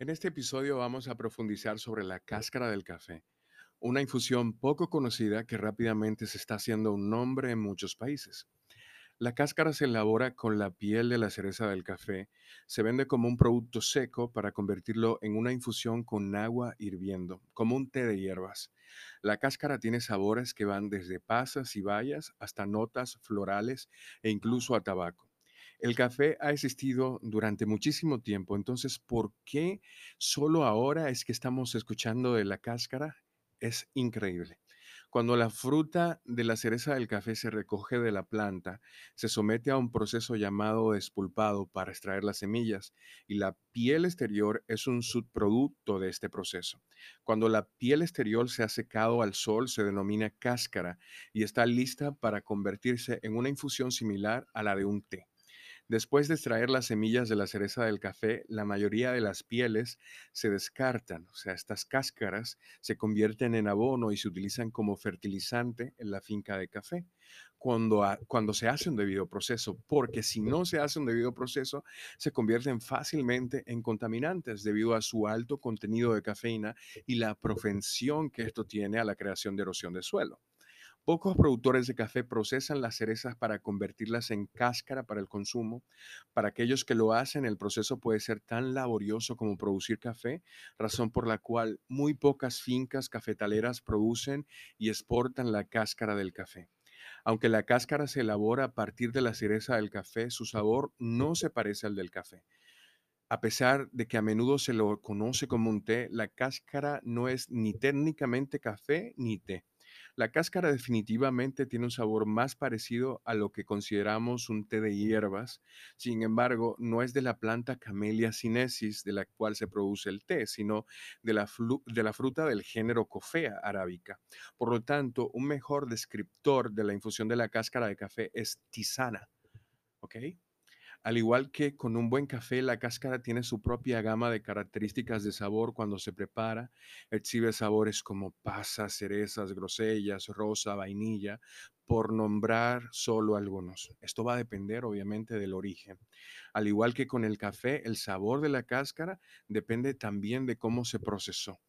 En este episodio vamos a profundizar sobre la cáscara del café, una infusión poco conocida que rápidamente se está haciendo un nombre en muchos países. La cáscara se elabora con la piel de la cereza del café, se vende como un producto seco para convertirlo en una infusión con agua hirviendo, como un té de hierbas. La cáscara tiene sabores que van desde pasas y bayas hasta notas florales e incluso a tabaco. El café ha existido durante muchísimo tiempo, entonces, ¿por qué solo ahora es que estamos escuchando de la cáscara? Es increíble. Cuando la fruta de la cereza del café se recoge de la planta, se somete a un proceso llamado despulpado para extraer las semillas y la piel exterior es un subproducto de este proceso. Cuando la piel exterior se ha secado al sol, se denomina cáscara y está lista para convertirse en una infusión similar a la de un té. Después de extraer las semillas de la cereza del café, la mayoría de las pieles se descartan, o sea, estas cáscaras se convierten en abono y se utilizan como fertilizante en la finca de café. Cuando, cuando se hace un debido proceso, porque si no se hace un debido proceso, se convierten fácilmente en contaminantes debido a su alto contenido de cafeína y la profensión que esto tiene a la creación de erosión de suelo. Pocos productores de café procesan las cerezas para convertirlas en cáscara para el consumo. Para aquellos que lo hacen, el proceso puede ser tan laborioso como producir café, razón por la cual muy pocas fincas cafetaleras producen y exportan la cáscara del café. Aunque la cáscara se elabora a partir de la cereza del café, su sabor no se parece al del café. A pesar de que a menudo se lo conoce como un té, la cáscara no es ni técnicamente café ni té. La cáscara definitivamente tiene un sabor más parecido a lo que consideramos un té de hierbas. Sin embargo, no es de la planta Camellia sinensis de la cual se produce el té, sino de la, fruta del género Coffea arábica. Por lo tanto, un mejor descriptor de la infusión de la cáscara de café es tisana. ¿Ok? Al igual que con un buen café, la cáscara tiene su propia gama de características de sabor cuando se prepara. Exhibe sabores como pasas, cerezas, grosellas, rosa, vainilla, por nombrar solo algunos. Esto va a depender obviamente del origen. Al igual que con el café, el sabor de la cáscara depende también de cómo se procesó.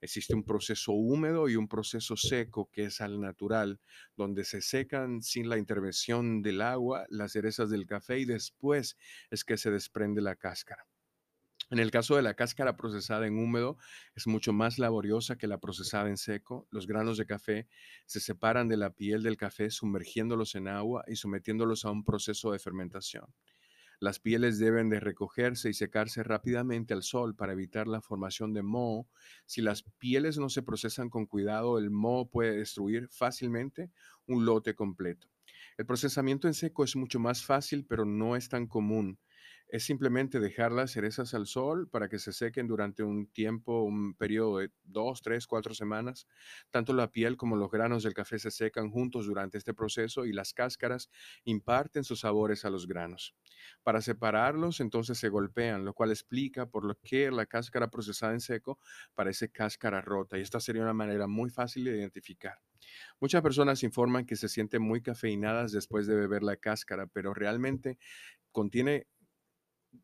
Existe un proceso húmedo y un proceso seco que es al natural, donde se secan sin la intervención del agua las cerezas del café y después es que se desprende la cáscara. En el caso de la cáscara procesada en húmedo, es mucho más laboriosa que la procesada en seco. Los granos de café se separan de la piel del café sumergiéndolos en agua y sometiéndolos a un proceso de fermentación. Las pieles deben de recogerse y secarse rápidamente al sol para evitar la formación de moho. Si las pieles no se procesan con cuidado, el moho puede destruir fácilmente un lote completo. El procesamiento en seco es mucho más fácil, pero no es tan común es simplemente dejar las cerezas al sol para que se sequen durante un tiempo, un periodo de dos, tres, cuatro semanas. Tanto la piel como los granos del café se secan juntos durante este proceso y las cáscaras imparten sus sabores a los granos. Para separarlos, entonces se golpean, lo cual explica por lo que la cáscara procesada en seco parece cáscara rota y esta sería una manera muy fácil de identificar. Muchas personas informan que se sienten muy cafeinadas después de beber la cáscara, pero realmente contiene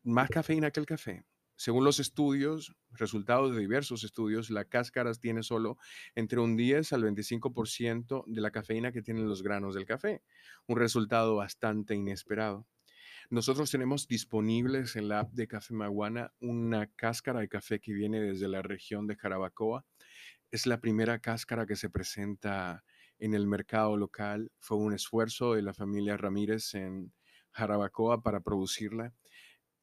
más cafeína que el café. Según los estudios, resultados de diversos estudios, la cáscara tiene solo entre un 10 al 25% de la cafeína que tienen los granos del café, un resultado bastante inesperado. Nosotros tenemos disponibles en la app de Café Maguana una cáscara de café que viene desde la región de Jarabacoa. Es la primera cáscara que se presenta en el mercado local. Fue un esfuerzo de la familia Ramírez en Jarabacoa para producirla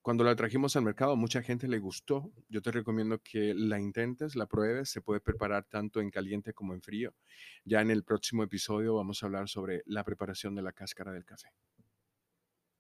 cuando la trajimos al mercado, mucha gente le gustó. Yo te recomiendo que la intentes, la pruebes. Se puede preparar tanto en caliente como en frío. Ya en el próximo episodio vamos a hablar sobre la preparación de la cáscara del café.